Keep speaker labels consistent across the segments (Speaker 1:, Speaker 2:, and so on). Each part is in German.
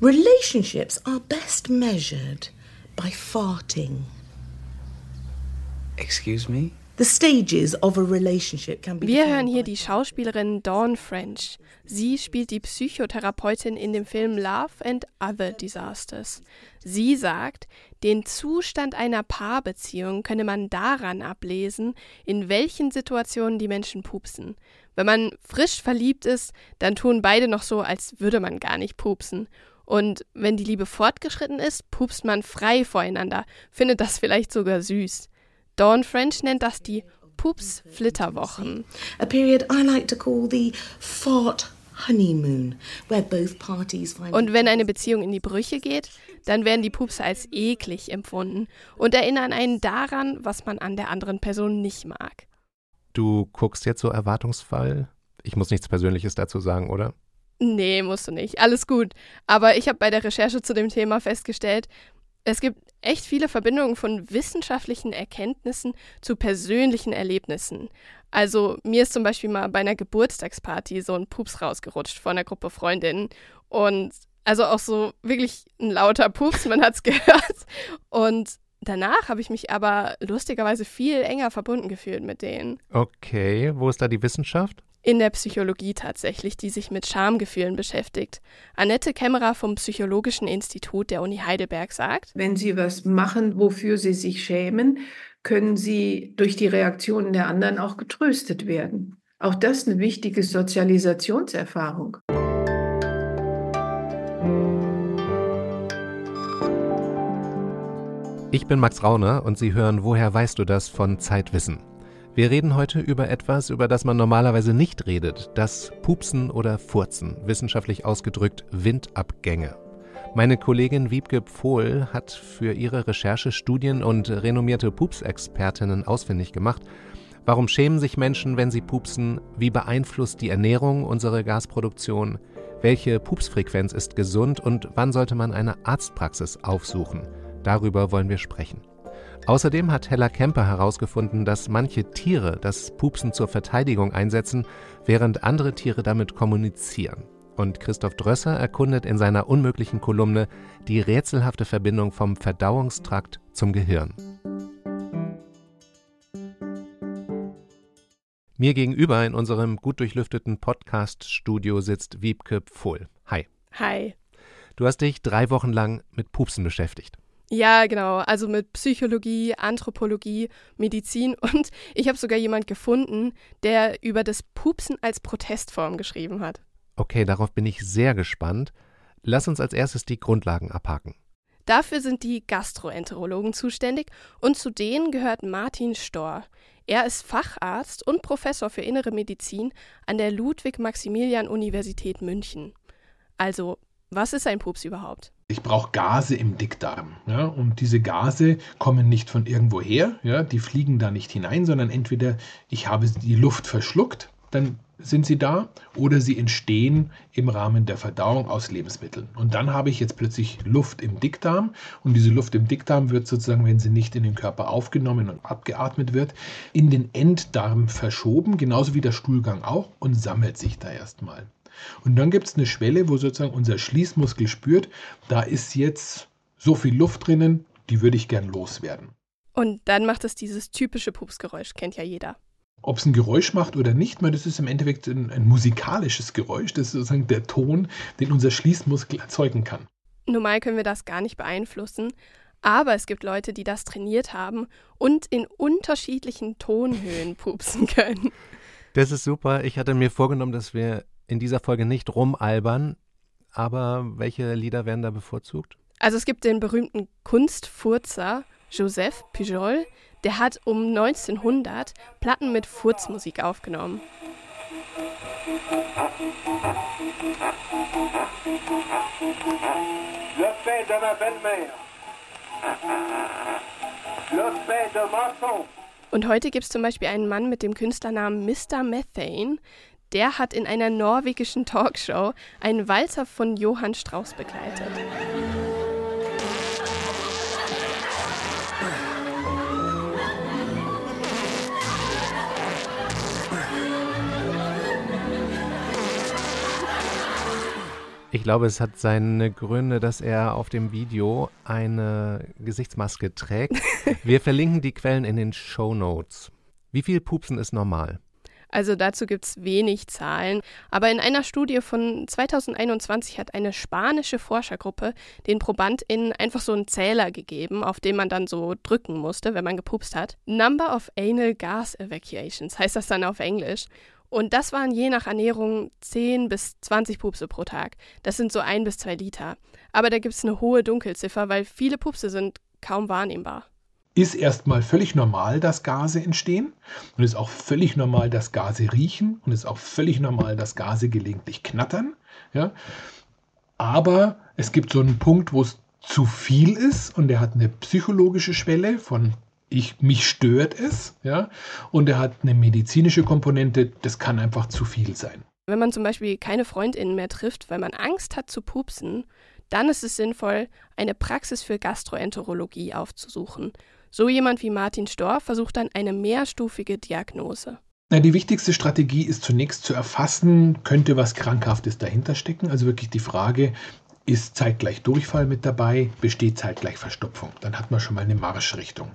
Speaker 1: Relationships are best measured by farting.
Speaker 2: Excuse me?
Speaker 1: The stages of a relationship can be
Speaker 3: Wir hören hier die Schauspielerin Dawn French. Sie spielt die Psychotherapeutin in dem Film Love and Other Disasters. Sie sagt, den Zustand einer Paarbeziehung könne man daran ablesen, in welchen Situationen die Menschen pupsen. Wenn man frisch verliebt ist, dann tun beide noch so, als würde man gar nicht pupsen. Und wenn die Liebe fortgeschritten ist, pupst man frei voreinander, findet das vielleicht sogar süß. Dawn French nennt das die Pups-Flitterwochen.
Speaker 1: a period I like to call the fart honeymoon, where both parties find
Speaker 3: Und wenn eine Beziehung in die Brüche geht, dann werden die Pupse als eklig empfunden und erinnern einen daran, was man an der anderen Person nicht mag.
Speaker 4: Du guckst jetzt so erwartungsvoll? Ich muss nichts Persönliches dazu sagen, oder?
Speaker 3: Nee, musst du nicht. Alles gut. Aber ich habe bei der Recherche zu dem Thema festgestellt, es gibt echt viele Verbindungen von wissenschaftlichen Erkenntnissen zu persönlichen Erlebnissen. Also mir ist zum Beispiel mal bei einer Geburtstagsparty so ein Pups rausgerutscht von einer Gruppe Freundinnen. Und also auch so wirklich ein lauter Pups, man hat's gehört. Und danach habe ich mich aber lustigerweise viel enger verbunden gefühlt mit denen.
Speaker 4: Okay, wo ist da die Wissenschaft?
Speaker 3: In der Psychologie tatsächlich, die sich mit Schamgefühlen beschäftigt. Annette Kämmerer vom Psychologischen Institut der Uni Heidelberg sagt,
Speaker 5: Wenn Sie was machen, wofür Sie sich schämen, können Sie durch die Reaktionen der anderen auch getröstet werden. Auch das eine wichtige Sozialisationserfahrung.
Speaker 4: Ich bin Max Rauner und Sie hören Woher weißt du das von Zeitwissen. Wir reden heute über etwas, über das man normalerweise nicht redet, das Pupsen oder Furzen, wissenschaftlich ausgedrückt Windabgänge. Meine Kollegin Wiebke Pfohl hat für ihre Recherche Studien und renommierte Pupsexpertinnen ausfindig gemacht. Warum schämen sich Menschen, wenn sie pupsen? Wie beeinflusst die Ernährung unsere Gasproduktion? Welche Pupsfrequenz ist gesund und wann sollte man eine Arztpraxis aufsuchen? Darüber wollen wir sprechen. Außerdem hat Hella Kemper herausgefunden, dass manche Tiere das Pupsen zur Verteidigung einsetzen, während andere Tiere damit kommunizieren. Und Christoph Drösser erkundet in seiner unmöglichen Kolumne die rätselhafte Verbindung vom Verdauungstrakt zum Gehirn. Mir gegenüber in unserem gut durchlüfteten Podcast-Studio sitzt Wiebke Pfohl. Hi.
Speaker 3: hi.
Speaker 4: Du hast dich drei Wochen lang mit Pupsen beschäftigt.
Speaker 3: Ja, genau. Also mit Psychologie, Anthropologie, Medizin und ich habe sogar jemand gefunden, der über das Pupsen als Protestform geschrieben hat.
Speaker 4: Okay, darauf bin ich sehr gespannt. Lass uns als erstes die Grundlagen abhaken.
Speaker 3: Dafür sind die Gastroenterologen zuständig und zu denen gehört Martin Storr. Er ist Facharzt und Professor für Innere Medizin an der Ludwig-Maximilian-Universität München. Also, was ist ein Pups überhaupt?
Speaker 6: Ich brauche Gase im Dickdarm. Ja, und diese Gase kommen nicht von irgendwoher, ja, die fliegen da nicht hinein, sondern entweder ich habe die Luft verschluckt, dann sind sie da, oder sie entstehen im Rahmen der Verdauung aus Lebensmitteln. Und dann habe ich jetzt plötzlich Luft im Dickdarm und diese Luft im Dickdarm wird sozusagen, wenn sie nicht in den Körper aufgenommen und abgeatmet wird, in den Enddarm verschoben, genauso wie der Stuhlgang auch, und sammelt sich da erstmal. Und dann gibt es eine Schwelle, wo sozusagen unser Schließmuskel spürt, da ist jetzt so viel Luft drinnen, die würde ich gern loswerden.
Speaker 3: Und dann macht es dieses typische Pupsgeräusch, kennt ja jeder.
Speaker 6: Ob es ein Geräusch macht oder nicht, das ist im Endeffekt ein, ein musikalisches Geräusch. Das ist sozusagen der Ton, den unser Schließmuskel erzeugen kann.
Speaker 3: Normal können wir das gar nicht beeinflussen, aber es gibt Leute, die das trainiert haben und in unterschiedlichen Tonhöhen pupsen können.
Speaker 4: Das ist super. Ich hatte mir vorgenommen, dass wir in dieser Folge nicht rumalbern, aber welche Lieder werden da bevorzugt?
Speaker 3: Also es gibt den berühmten Kunstfurzer Joseph Pujol, der hat um 1900 Platten mit Furzmusik aufgenommen.
Speaker 7: Le pain de ma belle-mère. Le pain de ma tante.
Speaker 3: Und heute gibt es zum Beispiel einen Mann mit dem Künstlernamen Mr. Methane, der hat in einer norwegischen Talkshow einen Walzer von Johann Strauss begleitet.
Speaker 4: Ich glaube, es hat seine Gründe, dass er auf dem Video eine Gesichtsmaske trägt. Wir verlinken die Quellen in den Show Notes. Wie viel Pupsen ist normal?
Speaker 3: Also dazu gibt es wenig Zahlen, aber in einer Studie von 2021 hat eine spanische Forschergruppe den ProbandInnen einfach so einen Zähler gegeben, auf den man dann so drücken musste, wenn man gepupst hat. Number of Anal Gas Evacuations heißt das dann auf Englisch. Und das waren je nach Ernährung 10 bis 20 Pupse pro Tag. Das sind so ein bis zwei Liter. Aber da gibt es eine hohe Dunkelziffer, weil viele Pupse sind kaum wahrnehmbar.
Speaker 6: Ist erstmal völlig normal, dass Gase entstehen und ist auch völlig normal, dass Gase riechen und ist auch völlig normal, dass Gase gelegentlich knattern. Ja? Aber es gibt so einen Punkt, wo es zu viel ist und der hat eine psychologische Schwelle von ich, mich stört es, ja, und er hat eine medizinische Komponente, das kann einfach zu viel sein.
Speaker 3: Wenn man zum Beispiel keine FreundInnen mehr trifft, weil man Angst hat zu pupsen, dann ist es sinnvoll, eine Praxis für Gastroenterologie aufzusuchen. So jemand wie Martin Storr versucht dann eine mehrstufige Diagnose.
Speaker 6: Na, die wichtigste Strategie ist zunächst zu erfassen, könnte was Krankhaftes dahinter stecken. Also wirklich die Frage, ist zeitgleich Durchfall mit dabei, besteht zeitgleich Verstopfung. Dann hat man schon mal eine Marschrichtung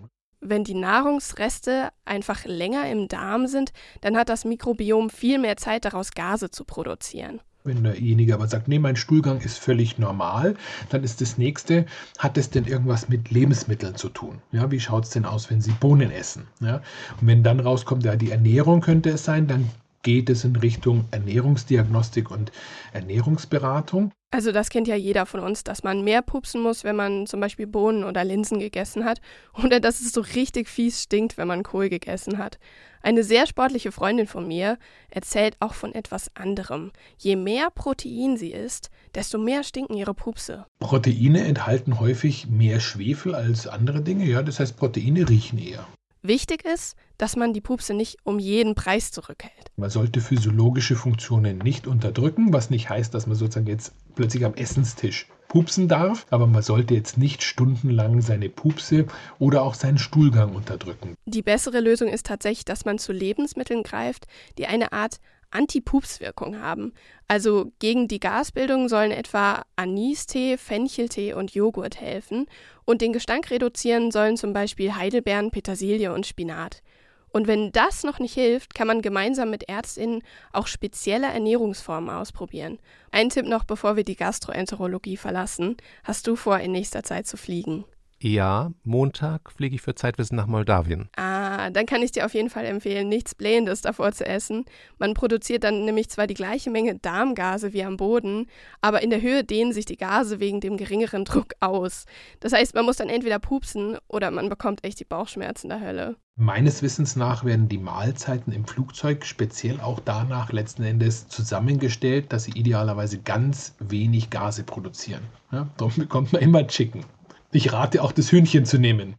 Speaker 3: wenn die Nahrungsreste einfach länger im Darm sind, dann hat das Mikrobiom viel mehr Zeit, daraus Gase zu produzieren.
Speaker 6: Wenn derjenige aber sagt, nee, mein Stuhlgang ist völlig normal, dann ist das nächste, hat es denn irgendwas mit Lebensmitteln zu tun? Ja, wie schaut es denn aus, wenn Sie Bohnen essen? Ja, und wenn dann rauskommt, ja, die Ernährung könnte es sein, dann geht es in Richtung Ernährungsdiagnostik und Ernährungsberatung.
Speaker 3: Also das kennt ja jeder von uns, dass man mehr pupsen muss, wenn man zum Beispiel Bohnen oder Linsen gegessen hat oder dass es so richtig fies stinkt, wenn man Kohl gegessen hat. Eine sehr sportliche Freundin von mir erzählt auch von etwas anderem. Je mehr Protein sie isst, desto mehr stinken ihre Pupse.
Speaker 6: Proteine enthalten häufig mehr Schwefel als andere Dinge, ja, das heißt Proteine riechen eher.
Speaker 3: Wichtig ist, dass man die Pupse nicht um jeden Preis zurückhält.
Speaker 6: Man sollte physiologische Funktionen nicht unterdrücken, was nicht heißt, dass man sozusagen jetzt plötzlich am Essenstisch pupsen darf, aber man sollte jetzt nicht stundenlang seine Pupse oder auch seinen Stuhlgang unterdrücken.
Speaker 3: Die bessere Lösung ist tatsächlich, dass man zu Lebensmitteln greift, die eine Art Anti-Pups-Wirkung haben. Also gegen die Gasbildung sollen etwa Anistee, Fencheltee und Joghurt helfen und den Gestank reduzieren sollen zum Beispiel Heidelbeeren, Petersilie und Spinat. Und wenn das noch nicht hilft, kann man gemeinsam mit Ärztinnen auch spezielle Ernährungsformen ausprobieren. Ein Tipp noch, bevor wir die Gastroenterologie verlassen. Hast du vor, in nächster Zeit zu fliegen?
Speaker 4: Ja, Montag fliege ich für Zeitwissen nach Moldawien.
Speaker 3: Ah, dann kann ich dir auf jeden Fall empfehlen, nichts Blähendes davor zu essen. Man produziert dann nämlich zwar die gleiche Menge Darmgase wie am Boden, aber in der Höhe dehnen sich die Gase wegen dem geringeren Druck aus. Das heißt, man muss dann entweder pupsen oder man bekommt echt die Bauchschmerzen der Hölle.
Speaker 6: Meines Wissens nach werden die Mahlzeiten im Flugzeug speziell auch danach letzten Endes zusammengestellt, dass sie idealerweise ganz wenig Gase produzieren. Ja, darum bekommt man immer Chicken. Ich rate auch, das Hühnchen zu nehmen.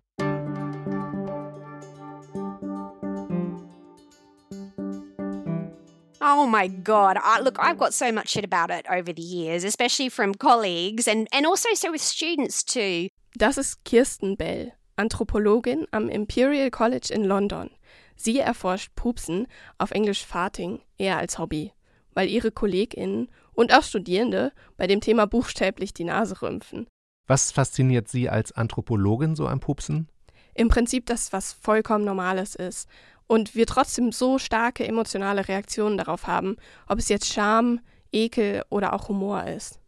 Speaker 2: Oh my God. I, look, I've got so much shit about it over the years, especially from colleagues and, and also so with students too.
Speaker 3: Das ist Kirsten Bell, Anthropologin am Imperial College in London. Sie erforscht Pupsen, auf Englisch Farting, eher als Hobby, weil ihre KollegInnen und auch Studierende bei dem Thema buchstäblich die Nase rümpfen.
Speaker 4: Was fasziniert Sie als Anthropologin so am Pupsen?
Speaker 3: Im Prinzip das, was vollkommen Normales ist. Und wir trotzdem so starke emotionale Reaktionen darauf haben, ob es jetzt Scham, Ekel oder auch Humor ist.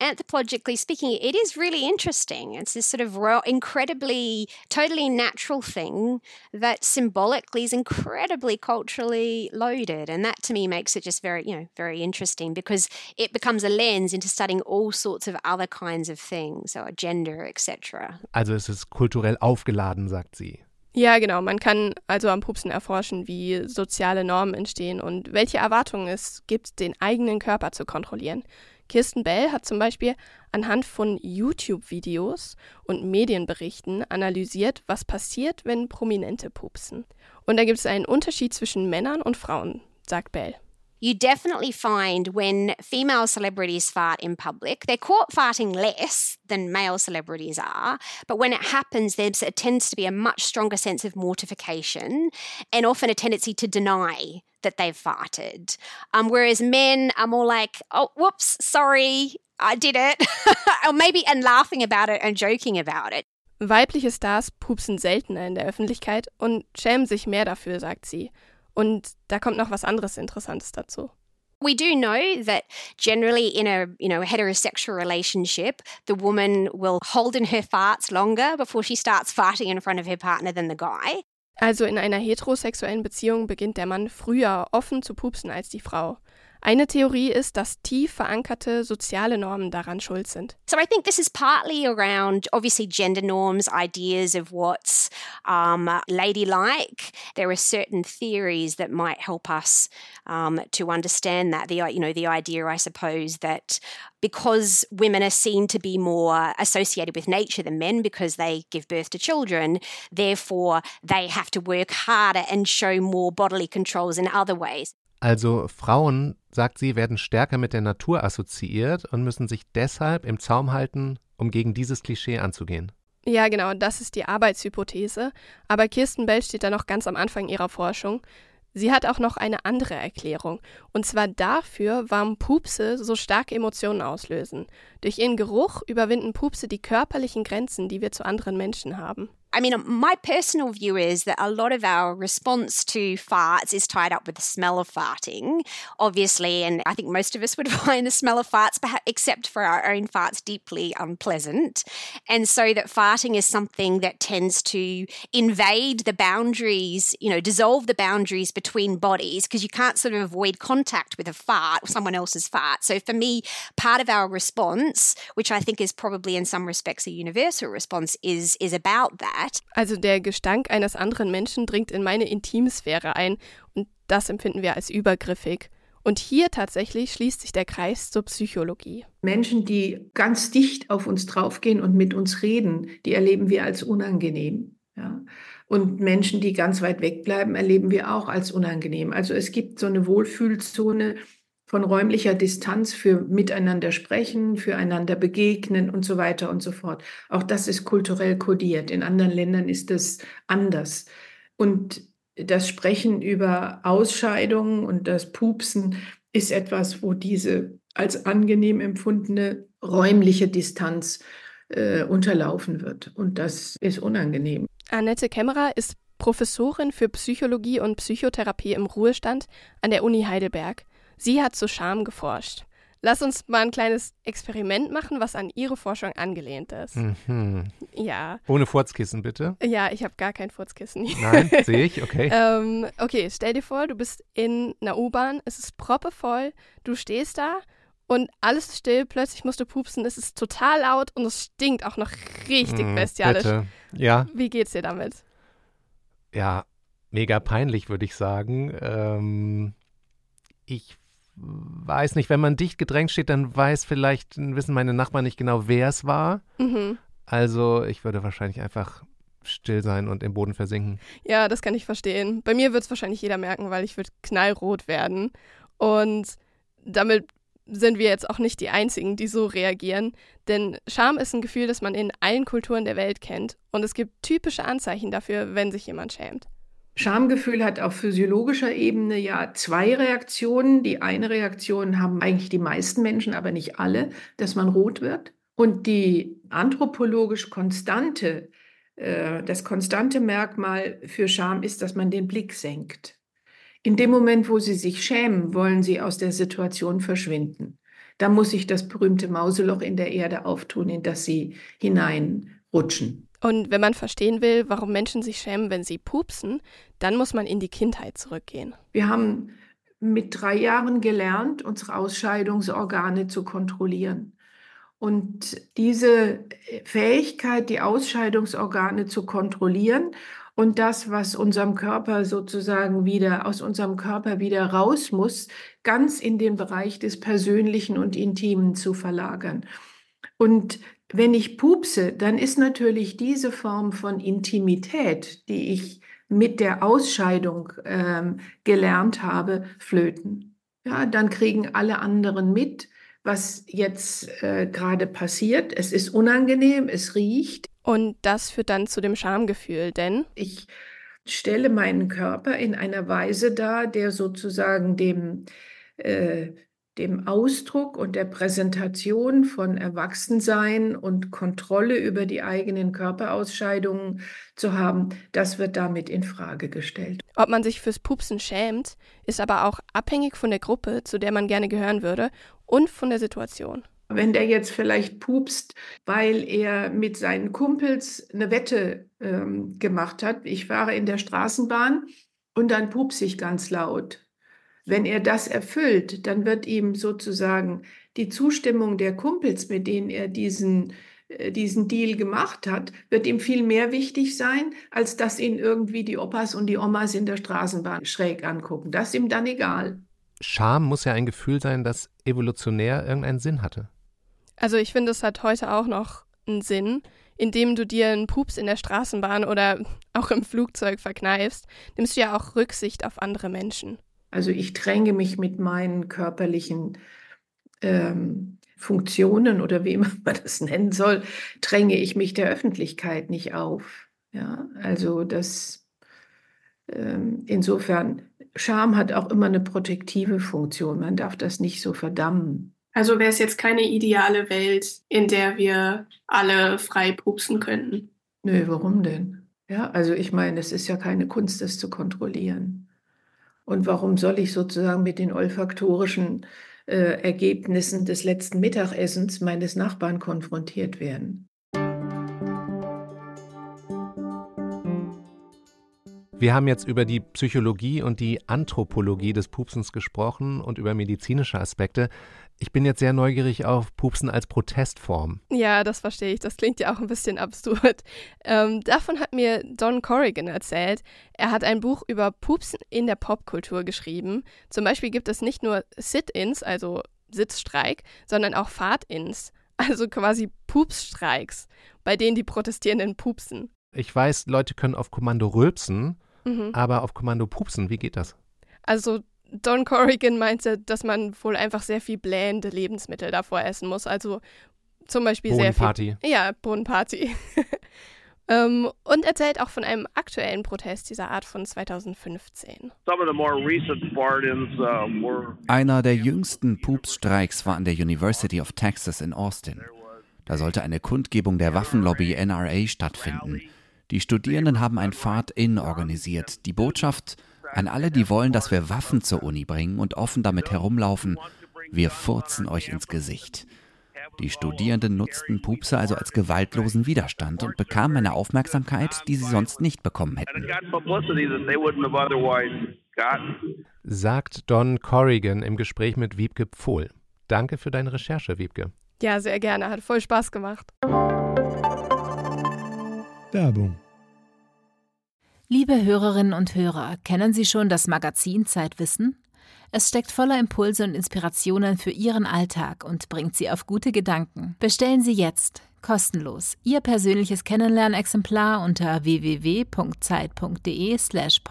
Speaker 2: Anthropologically speaking, it is really interesting. It's this sort of incredibly, totally natural thing that symbolically is incredibly culturally loaded. And that to me makes it just very, you know, very interesting because it becomes a lens into studying all sorts of other kinds of things, so gender, etc.
Speaker 4: Also es ist kulturell aufgeladen, sagt sie.
Speaker 3: Ja, genau. Man kann also am Pupsen erforschen, wie soziale Normen entstehen und welche Erwartungen es gibt, den eigenen Körper zu kontrollieren. Kirsten Bell hat zum Beispiel anhand von YouTube-Videos und Medienberichten analysiert, was passiert, wenn Prominente pupsen. Und da gibt es einen Unterschied zwischen Männern und Frauen, sagt Bell.
Speaker 2: You definitely find when female celebrities fart in public, they're caught farting less than male celebrities are. But when it happens, there tends to be a much stronger sense of mortification and often a tendency to deny that they've farted. Um, whereas men are more like, oh, whoops, sorry, I did it. or maybe, and laughing about it and joking about it.
Speaker 3: Weibliche Stars pupsen seltener in der Öffentlichkeit und schämen sich mehr dafür, sagt sie. Und da kommt noch was anderes Interessantes dazu.
Speaker 2: We do know that generally in a you know heterosexual relationship, the woman will hold in her farts longer before she starts farting in front of her partner than the guy.
Speaker 3: Also in einer heterosexuellen Beziehung beginnt der Mann früher offen zu pupsen als die Frau. Eine Theorie ist, dass tief verankerte soziale Normen daran schuld sind.
Speaker 2: So I think this is partly around obviously gender norms, ideas of what's um, ladylike. There are certain theories that might help us um, to understand that. The you know the idea, I suppose, that because women are seen to be more associated with nature than men because they give birth to children, therefore they have to work harder and show more bodily controls in other ways.
Speaker 4: Also Frauen, sagt sie, werden stärker mit der Natur assoziiert und müssen sich deshalb im Zaum halten, um gegen dieses Klischee anzugehen.
Speaker 3: Ja, genau, das ist die Arbeitshypothese. Aber Kirsten Bell steht da noch ganz am Anfang ihrer Forschung. Sie hat auch noch eine andere Erklärung. Und zwar dafür, warum Pupse so starke Emotionen auslösen. Durch ihren Geruch überwinden Pupse die körperlichen Grenzen, die wir zu anderen Menschen haben.
Speaker 2: I mean, my personal view is that a lot of our response to farts is tied up with the smell of farting, obviously. And I think most of us would find the smell of farts, except for our own farts, deeply unpleasant. And so that farting is something that tends to invade the boundaries, you know, dissolve the boundaries between bodies because you can't sort of avoid contact with a fart someone else's fart. So for me, part of our response, which I think is probably in some respects a universal response, is, is about that.
Speaker 3: That. Also der Gestank eines anderen Menschen dringt in meine Intimsphäre ein und das empfinden wir als übergriffig. Und hier tatsächlich schließt sich der Kreis zur Psychologie.
Speaker 5: Menschen, die ganz dicht auf uns draufgehen und mit uns reden, die erleben wir als unangenehm. Ja. Und Menschen, die ganz weit wegbleiben, erleben wir auch als unangenehm. Also es gibt so eine Wohlfühlzone, von räumlicher Distanz für miteinander sprechen, füreinander begegnen und so weiter und so fort. Auch das ist kulturell kodiert. In anderen Ländern ist das anders. Und das Sprechen über Ausscheidungen und das Pupsen ist etwas, wo diese als angenehm empfundene räumliche Distanz äh, unterlaufen wird. Und das ist unangenehm.
Speaker 3: Annette Kämmerer ist Professorin für Psychologie und Psychotherapie im Ruhestand an der Uni Heidelberg. Sie hat zu Scham geforscht. Lass uns mal ein kleines Experiment machen, was an ihre Forschung angelehnt ist.
Speaker 4: Mhm.
Speaker 3: Ja.
Speaker 4: Ohne Furzkissen, bitte.
Speaker 3: Ja, ich habe gar kein Furzkissen.
Speaker 4: Nein, sehe ich, okay.
Speaker 3: ähm, okay, stell dir vor, du bist in einer U-Bahn, es ist proppevoll, du stehst da und alles ist still, plötzlich musst du pupsen, es ist total laut und es stinkt auch noch richtig mhm, bestialisch.
Speaker 4: Bitte. Ja.
Speaker 3: Wie geht's dir damit?
Speaker 4: Ja, mega peinlich, würde ich sagen. Ähm, ich weiß nicht, wenn man dicht gedrängt steht, dann weiß vielleicht, wissen meine Nachbarn nicht genau, wer es war. Mhm. Also ich würde wahrscheinlich einfach still sein und im Boden versinken.
Speaker 3: Ja, das kann ich verstehen. Bei mir wird es wahrscheinlich jeder merken, weil ich würde knallrot werden. Und damit sind wir jetzt auch nicht die Einzigen, die so reagieren. Denn Scham ist ein Gefühl, das man in allen Kulturen der Welt kennt. Und es gibt typische Anzeichen dafür, wenn sich jemand schämt.
Speaker 5: Schamgefühl hat auf physiologischer Ebene ja zwei Reaktionen. Die eine Reaktion haben eigentlich die meisten Menschen, aber nicht alle, dass man rot wird. Und die anthropologisch konstante, äh, das konstante Merkmal für Scham ist, dass man den Blick senkt. In dem Moment, wo sie sich schämen, wollen sie aus der Situation verschwinden. Da muss sich das berühmte Mauseloch in der Erde auftun, in das sie hineinrutschen.
Speaker 3: Und wenn man verstehen will, warum Menschen sich schämen, wenn sie pupsen, dann muss man in die Kindheit zurückgehen.
Speaker 5: Wir haben mit drei Jahren gelernt, unsere Ausscheidungsorgane zu kontrollieren. Und diese Fähigkeit, die Ausscheidungsorgane zu kontrollieren und das, was unserem Körper sozusagen wieder aus unserem Körper wieder raus muss, ganz in den Bereich des Persönlichen und Intimen zu verlagern. Und wenn ich pupse, dann ist natürlich diese Form von Intimität, die ich mit der Ausscheidung ähm, gelernt habe, flöten. ja, dann kriegen alle anderen mit, was jetzt äh, gerade passiert. Es ist unangenehm, es riecht.
Speaker 3: Und das führt dann zu dem Schamgefühl, denn
Speaker 5: ich stelle meinen Körper in einer Weise dar, der sozusagen dem, äh, dem Ausdruck und der Präsentation von Erwachsensein und Kontrolle über die eigenen Körperausscheidungen zu haben, das wird damit in Frage gestellt.
Speaker 3: Ob man sich fürs Pupsen schämt, ist aber auch abhängig von der Gruppe, zu der man gerne gehören würde und von der Situation.
Speaker 5: Wenn der jetzt vielleicht pupst, weil er mit seinen Kumpels eine Wette ähm, gemacht hat, ich fahre in der Straßenbahn und dann pupse ich ganz laut. Wenn er das erfüllt, dann wird ihm sozusagen die Zustimmung der Kumpels, mit denen er diesen, äh, diesen Deal gemacht hat, wird ihm viel mehr wichtig sein, als dass ihn irgendwie die Opas und die Omas in der Straßenbahn schräg angucken. Das ist ihm dann egal.
Speaker 4: Scham muss ja ein Gefühl sein, das evolutionär irgendeinen Sinn hatte.
Speaker 3: Also ich finde, es hat heute auch noch einen Sinn, indem du dir einen Pups in der Straßenbahn oder auch im Flugzeug verkneifst, nimmst du ja auch Rücksicht auf andere Menschen.
Speaker 5: Also ich dränge mich mit meinen körperlichen ähm, Funktionen oder wie man das nennen soll, dränge ich mich der Öffentlichkeit nicht auf. Ja, also das ähm, insofern, Scham hat auch immer eine protektive Funktion. Man darf das nicht so verdammen.
Speaker 8: Also wäre es jetzt keine ideale Welt, in der wir alle frei pupsen könnten.
Speaker 5: Nö, warum denn? Ja, also ich meine, es ist ja keine Kunst, das zu kontrollieren. Und warum soll ich sozusagen mit den olfaktorischen äh, Ergebnissen des letzten Mittagessens meines Nachbarn konfrontiert werden?
Speaker 4: Wir haben jetzt über die Psychologie und die Anthropologie des Pupsens gesprochen und über medizinische Aspekte. Ich bin jetzt sehr neugierig auf Pupsen als Protestform.
Speaker 3: Ja, das verstehe ich. Das klingt ja auch ein bisschen absurd. Ähm, davon hat mir Don Corrigan erzählt. Er hat ein Buch über Pupsen in der Popkultur geschrieben. Zum Beispiel gibt es nicht nur Sit-ins, also Sitzstreik, sondern auch Fahrt-ins, also quasi Pupsstreiks, bei denen die Protestierenden pupsen.
Speaker 4: Ich weiß, Leute können auf Kommando rülpsen, mhm. aber auf Kommando pupsen, wie geht das?
Speaker 3: Also Don Corrigan meinte, dass man wohl einfach sehr viel blähende Lebensmittel davor essen muss. Also zum Beispiel sehr viel. Ja, Bohnenparty. um, und erzählt auch von einem aktuellen Protest dieser Art von 2015. Uh,
Speaker 9: Einer der jüngsten Pupsstreiks war an der University of Texas in Austin. Da sollte eine Kundgebung der Waffenlobby NRA stattfinden. Die Studierenden haben ein Fahrt-In organisiert. Die Botschaft an alle, die wollen, dass wir Waffen zur Uni bringen und offen damit herumlaufen, wir furzen euch ins Gesicht. Die Studierenden nutzten Pupse also als gewaltlosen Widerstand und bekamen eine Aufmerksamkeit, die sie sonst nicht bekommen hätten.
Speaker 4: Sagt Don Corrigan im Gespräch mit Wiebke Pfohl. Danke für deine Recherche, Wiebke.
Speaker 3: Ja, sehr gerne. Hat voll Spaß gemacht.
Speaker 10: Werbung Liebe Hörerinnen und Hörer, kennen Sie schon das Magazin Zeitwissen? Es steckt voller Impulse und Inspirationen für Ihren Alltag und bringt Sie auf gute Gedanken. Bestellen Sie jetzt kostenlos Ihr persönliches Kennenlernexemplar unter www.zeit.de/slash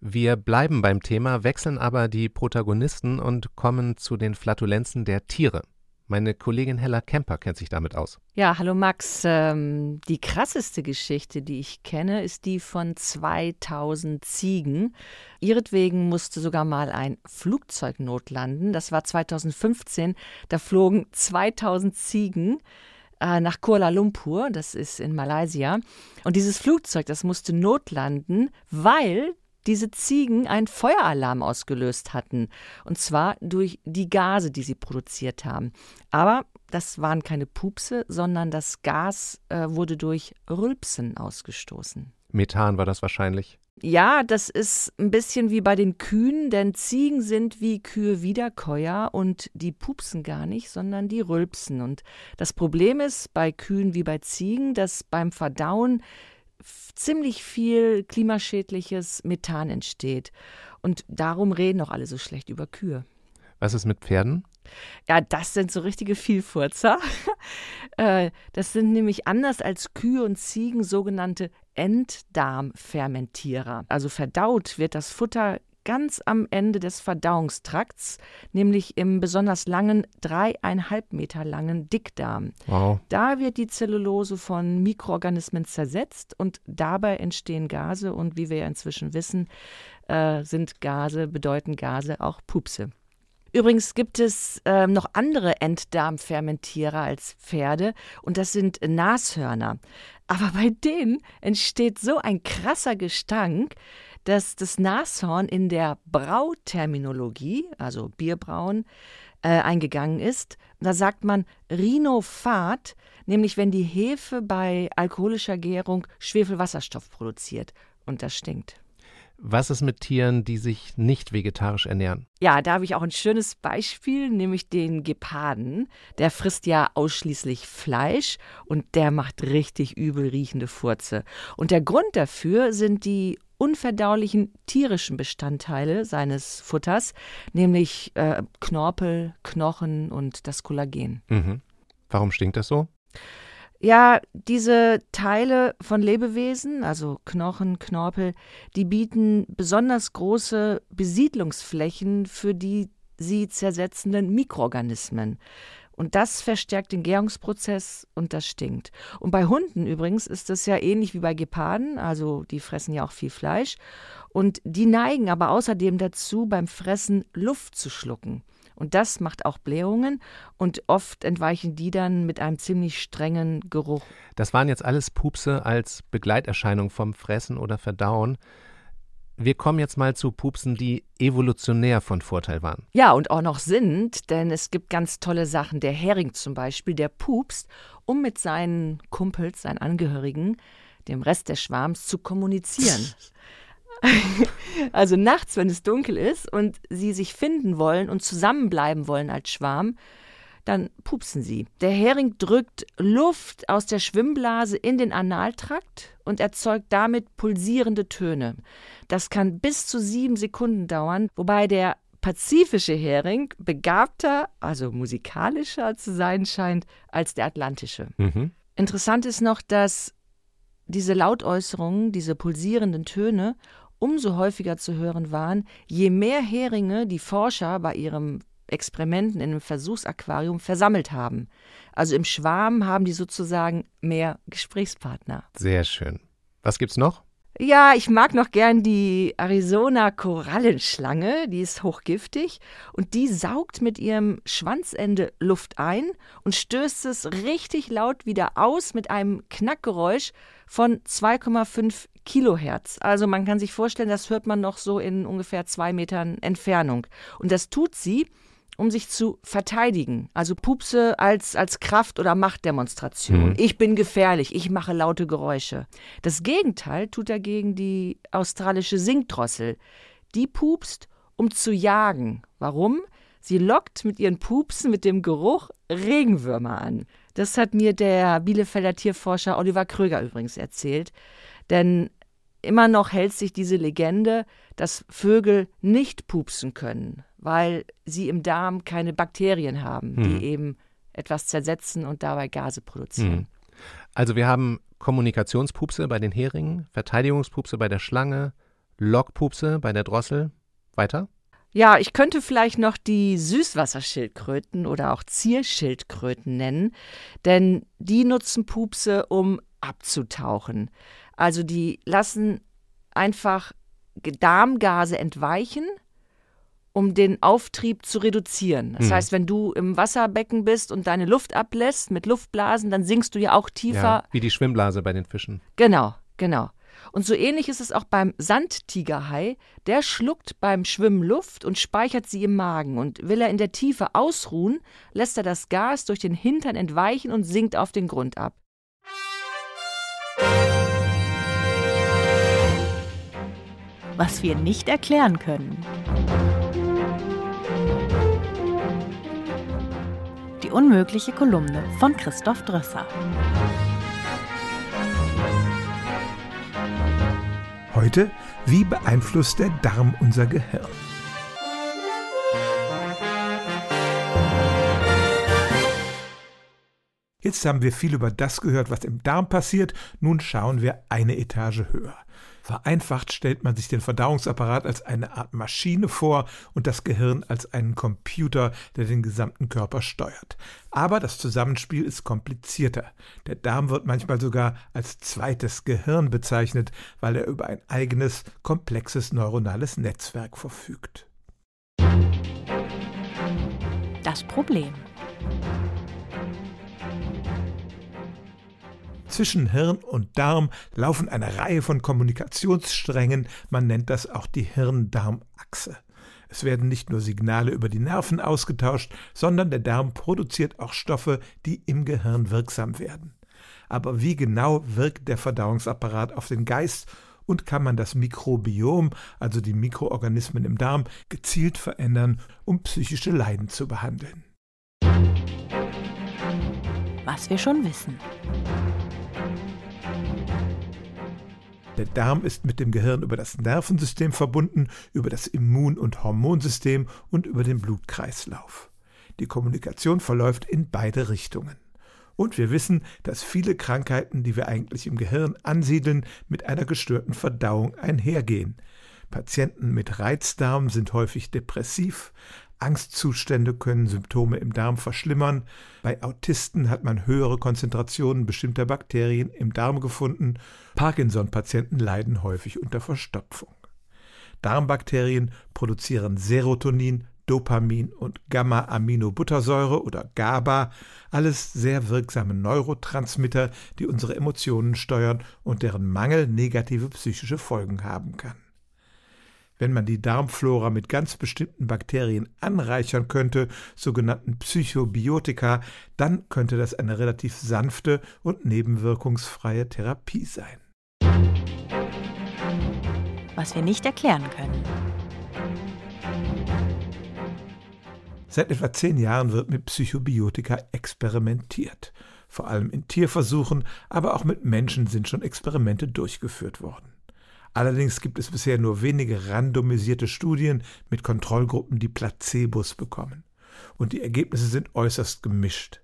Speaker 4: Wir bleiben beim Thema, wechseln aber die Protagonisten und kommen zu den Flatulenzen der Tiere. Meine Kollegin Hella Kemper kennt sich damit aus.
Speaker 11: Ja, hallo Max. Ähm, die krasseste Geschichte, die ich kenne, ist die von 2000 Ziegen. Ihretwegen musste sogar mal ein Flugzeug notlanden. Das war 2015. Da flogen 2000 Ziegen äh, nach Kuala Lumpur, das ist in Malaysia. Und dieses Flugzeug, das musste notlanden, weil diese Ziegen einen Feueralarm ausgelöst hatten. Und zwar durch die Gase, die sie produziert haben. Aber das waren keine Pupse, sondern das Gas äh, wurde durch Rülpsen ausgestoßen.
Speaker 4: Methan war das wahrscheinlich.
Speaker 11: Ja, das ist ein bisschen wie bei den Kühen, denn Ziegen sind wie Kühe Wiederkäuer und die pupsen gar nicht, sondern die rülpsen. Und das Problem ist bei Kühen wie bei Ziegen, dass beim Verdauen ziemlich viel klimaschädliches Methan entsteht. Und darum reden auch alle so schlecht über Kühe.
Speaker 4: Was ist mit Pferden?
Speaker 11: Ja, das sind so richtige Vielfurzer. Äh, das sind nämlich anders als Kühe und Ziegen sogenannte Enddarmfermentierer. Also verdaut wird das Futter ganz am Ende des Verdauungstrakts, nämlich im besonders langen, dreieinhalb Meter langen Dickdarm.
Speaker 4: Wow.
Speaker 11: Da wird die Zellulose von Mikroorganismen zersetzt und dabei entstehen Gase und wie wir ja inzwischen wissen, äh, sind Gase, bedeuten Gase auch Pupse. Übrigens gibt es äh, noch andere Enddarmfermentierer als Pferde und das sind Nashörner. Aber bei denen entsteht so ein krasser Gestank, dass das Nashorn in der Brauterminologie, also Bierbrauen, äh, eingegangen ist. Da sagt man Rhinophat, nämlich wenn die Hefe bei alkoholischer Gärung Schwefelwasserstoff produziert. Und das stinkt.
Speaker 4: Was ist mit Tieren, die sich nicht vegetarisch ernähren?
Speaker 11: Ja, da habe ich auch ein schönes Beispiel, nämlich den Geparden. Der frisst ja ausschließlich Fleisch und der macht richtig übel riechende Furze. Und der Grund dafür sind die unverdaulichen tierischen Bestandteile seines Futters, nämlich äh, Knorpel, Knochen und das Kollagen.
Speaker 4: Mhm. Warum stinkt das so?
Speaker 11: Ja, diese Teile von Lebewesen, also Knochen, Knorpel, die bieten besonders große Besiedlungsflächen für die sie zersetzenden Mikroorganismen. Und das verstärkt den Gärungsprozess und das stinkt. Und bei Hunden übrigens ist das ja ähnlich wie bei Geparden, also die fressen ja auch viel Fleisch. Und die neigen aber außerdem dazu, beim Fressen Luft zu schlucken. Und das macht auch Blähungen und oft entweichen die dann mit einem ziemlich strengen Geruch.
Speaker 4: Das waren jetzt alles Pupse als Begleiterscheinung vom Fressen oder Verdauen. Wir kommen jetzt mal zu Pupsen, die evolutionär von Vorteil waren.
Speaker 11: Ja, und auch noch sind, denn es gibt ganz tolle Sachen. Der Hering zum Beispiel, der pupst, um mit seinen Kumpels, seinen Angehörigen, dem Rest des Schwarms zu kommunizieren. also nachts, wenn es dunkel ist und sie sich finden wollen und zusammenbleiben wollen als Schwarm, dann pupsen sie. Der Hering drückt Luft aus der Schwimmblase in den Analtrakt und erzeugt damit pulsierende Töne. Das kann bis zu sieben Sekunden dauern, wobei der pazifische Hering begabter, also musikalischer zu sein scheint als der atlantische.
Speaker 4: Mhm.
Speaker 11: Interessant ist noch, dass diese Lautäußerungen, diese pulsierenden Töne umso häufiger zu hören waren, je mehr Heringe die Forscher bei ihrem Experimenten in einem Versuchsaquarium versammelt haben. Also im Schwarm haben die sozusagen mehr Gesprächspartner.
Speaker 4: Sehr schön. Was gibt's noch?
Speaker 11: Ja, ich mag noch gern die Arizona Korallenschlange, die ist hochgiftig und die saugt mit ihrem Schwanzende Luft ein und stößt es richtig laut wieder aus mit einem Knackgeräusch von 2,5 Kilohertz. Also man kann sich vorstellen, das hört man noch so in ungefähr zwei Metern Entfernung. Und das tut sie, um sich zu verteidigen. Also Pupse als, als Kraft- oder Machtdemonstration. Mhm. Ich bin gefährlich, ich mache laute Geräusche. Das Gegenteil tut dagegen die australische Singdrossel. Die pupst, um zu jagen. Warum? Sie lockt mit ihren Pupsen, mit dem Geruch Regenwürmer an. Das hat mir der Bielefelder Tierforscher Oliver Kröger übrigens erzählt. Denn immer noch hält sich diese Legende, dass Vögel nicht pupsen können weil sie im Darm keine Bakterien haben, hm. die eben etwas zersetzen und dabei Gase produzieren. Hm.
Speaker 4: Also wir haben Kommunikationspupse bei den Heringen, Verteidigungspupse bei der Schlange, Lockpupse bei der Drossel. Weiter?
Speaker 11: Ja, ich könnte vielleicht noch die Süßwasserschildkröten oder auch Zierschildkröten nennen, denn die nutzen Pupse, um abzutauchen. Also die lassen einfach Darmgase entweichen um den Auftrieb zu reduzieren. Das mhm. heißt, wenn du im Wasserbecken bist und deine Luft ablässt mit Luftblasen, dann sinkst du ja auch tiefer. Ja,
Speaker 4: wie die Schwimmblase bei den Fischen.
Speaker 11: Genau, genau. Und so ähnlich ist es auch beim Sandtigerhai. Der schluckt beim Schwimmen Luft und speichert sie im Magen. Und will er in der Tiefe ausruhen, lässt er das Gas durch den Hintern entweichen und sinkt auf den Grund ab.
Speaker 10: Was wir nicht erklären können. Die unmögliche Kolumne von Christoph Drösser.
Speaker 12: Heute, wie beeinflusst der Darm unser Gehirn? Jetzt haben wir viel über das gehört, was im Darm passiert. Nun schauen wir eine Etage höher. Vereinfacht stellt man sich den Verdauungsapparat als eine Art Maschine vor und das Gehirn als einen Computer, der den gesamten Körper steuert. Aber das Zusammenspiel ist komplizierter. Der Darm wird manchmal sogar als zweites Gehirn bezeichnet, weil er über ein eigenes, komplexes neuronales Netzwerk verfügt.
Speaker 10: Das Problem.
Speaker 12: Zwischen Hirn und Darm laufen eine Reihe von Kommunikationssträngen, man nennt das auch die Hirn-Darm-Achse. Es werden nicht nur Signale über die Nerven ausgetauscht, sondern der Darm produziert auch Stoffe, die im Gehirn wirksam werden. Aber wie genau wirkt der Verdauungsapparat auf den Geist und kann man das Mikrobiom, also die Mikroorganismen im Darm, gezielt verändern, um psychische Leiden zu behandeln?
Speaker 10: Was wir schon wissen.
Speaker 12: Der Darm ist mit dem Gehirn über das Nervensystem verbunden, über das Immun- und Hormonsystem und über den Blutkreislauf. Die Kommunikation verläuft in beide Richtungen. Und wir wissen, dass viele Krankheiten, die wir eigentlich im Gehirn ansiedeln, mit einer gestörten Verdauung einhergehen. Patienten mit Reizdarm sind häufig depressiv, Angstzustände können Symptome im Darm verschlimmern. Bei Autisten hat man höhere Konzentrationen bestimmter Bakterien im Darm gefunden. Parkinson-Patienten leiden häufig unter Verstopfung. Darmbakterien produzieren Serotonin, Dopamin und Gamma-Aminobuttersäure oder GABA, alles sehr wirksame Neurotransmitter, die unsere Emotionen steuern und deren Mangel negative psychische Folgen haben kann. Wenn man die Darmflora mit ganz bestimmten Bakterien anreichern könnte, sogenannten Psychobiotika, dann könnte das eine relativ sanfte und nebenwirkungsfreie Therapie sein.
Speaker 10: Was wir nicht erklären können.
Speaker 12: Seit etwa zehn Jahren wird mit Psychobiotika experimentiert. Vor allem in Tierversuchen, aber auch mit Menschen sind schon Experimente durchgeführt worden. Allerdings gibt es bisher nur wenige randomisierte Studien mit Kontrollgruppen, die Placebos bekommen. Und die Ergebnisse sind äußerst gemischt.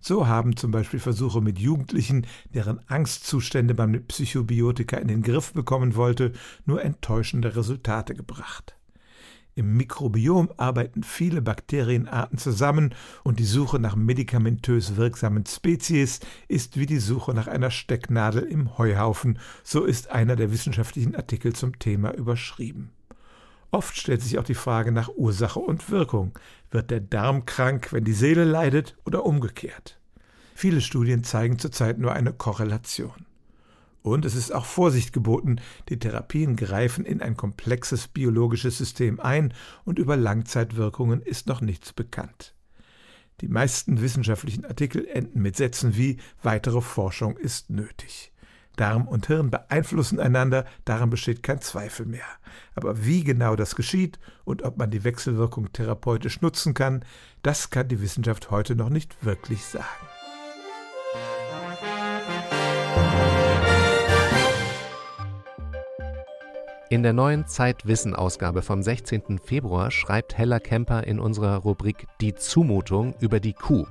Speaker 12: So haben zum Beispiel Versuche mit Jugendlichen, deren Angstzustände man mit Psychobiotika in den Griff bekommen wollte, nur enttäuschende Resultate gebracht. Im Mikrobiom arbeiten viele Bakterienarten zusammen und die Suche nach medikamentös wirksamen Spezies ist wie die Suche nach einer Stecknadel im Heuhaufen, so ist einer der wissenschaftlichen Artikel zum Thema überschrieben. Oft stellt sich auch die Frage nach Ursache und Wirkung. Wird der Darm krank, wenn die Seele leidet oder umgekehrt? Viele Studien zeigen zurzeit nur eine Korrelation. Und es ist auch Vorsicht geboten, die Therapien greifen in ein komplexes biologisches System ein und über Langzeitwirkungen ist noch nichts bekannt. Die meisten wissenschaftlichen Artikel enden mit Sätzen wie weitere Forschung ist nötig. Darm und Hirn beeinflussen einander, daran besteht kein Zweifel mehr. Aber wie genau das geschieht und ob man die Wechselwirkung therapeutisch nutzen kann, das kann die Wissenschaft heute noch nicht wirklich sagen.
Speaker 4: In der neuen Zeitwissen-Ausgabe vom 16. Februar schreibt Hella Kemper in unserer Rubrik Die Zumutung über die Kuh.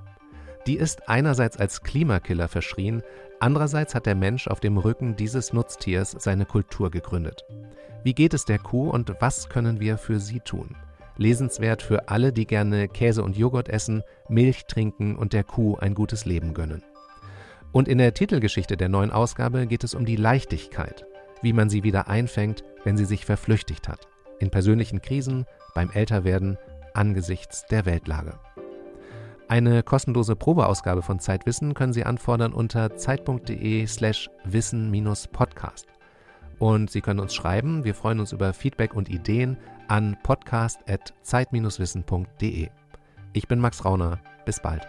Speaker 4: Die ist einerseits als Klimakiller verschrien, andererseits hat der Mensch auf dem Rücken dieses Nutztiers seine Kultur gegründet. Wie geht es der Kuh und was können wir für sie tun? Lesenswert für alle, die gerne Käse und Joghurt essen, Milch trinken und der Kuh ein gutes Leben gönnen. Und in der Titelgeschichte der neuen Ausgabe geht es um die Leichtigkeit wie man sie wieder einfängt, wenn sie sich verflüchtigt hat, in persönlichen Krisen, beim Älterwerden, angesichts der Weltlage. Eine kostenlose Probeausgabe von Zeitwissen können Sie anfordern unter zeit.de slash wissen-podcast. Und Sie können uns schreiben, wir freuen uns über Feedback und Ideen an podcast.zeit-wissen.de. Ich bin Max Rauner, bis bald.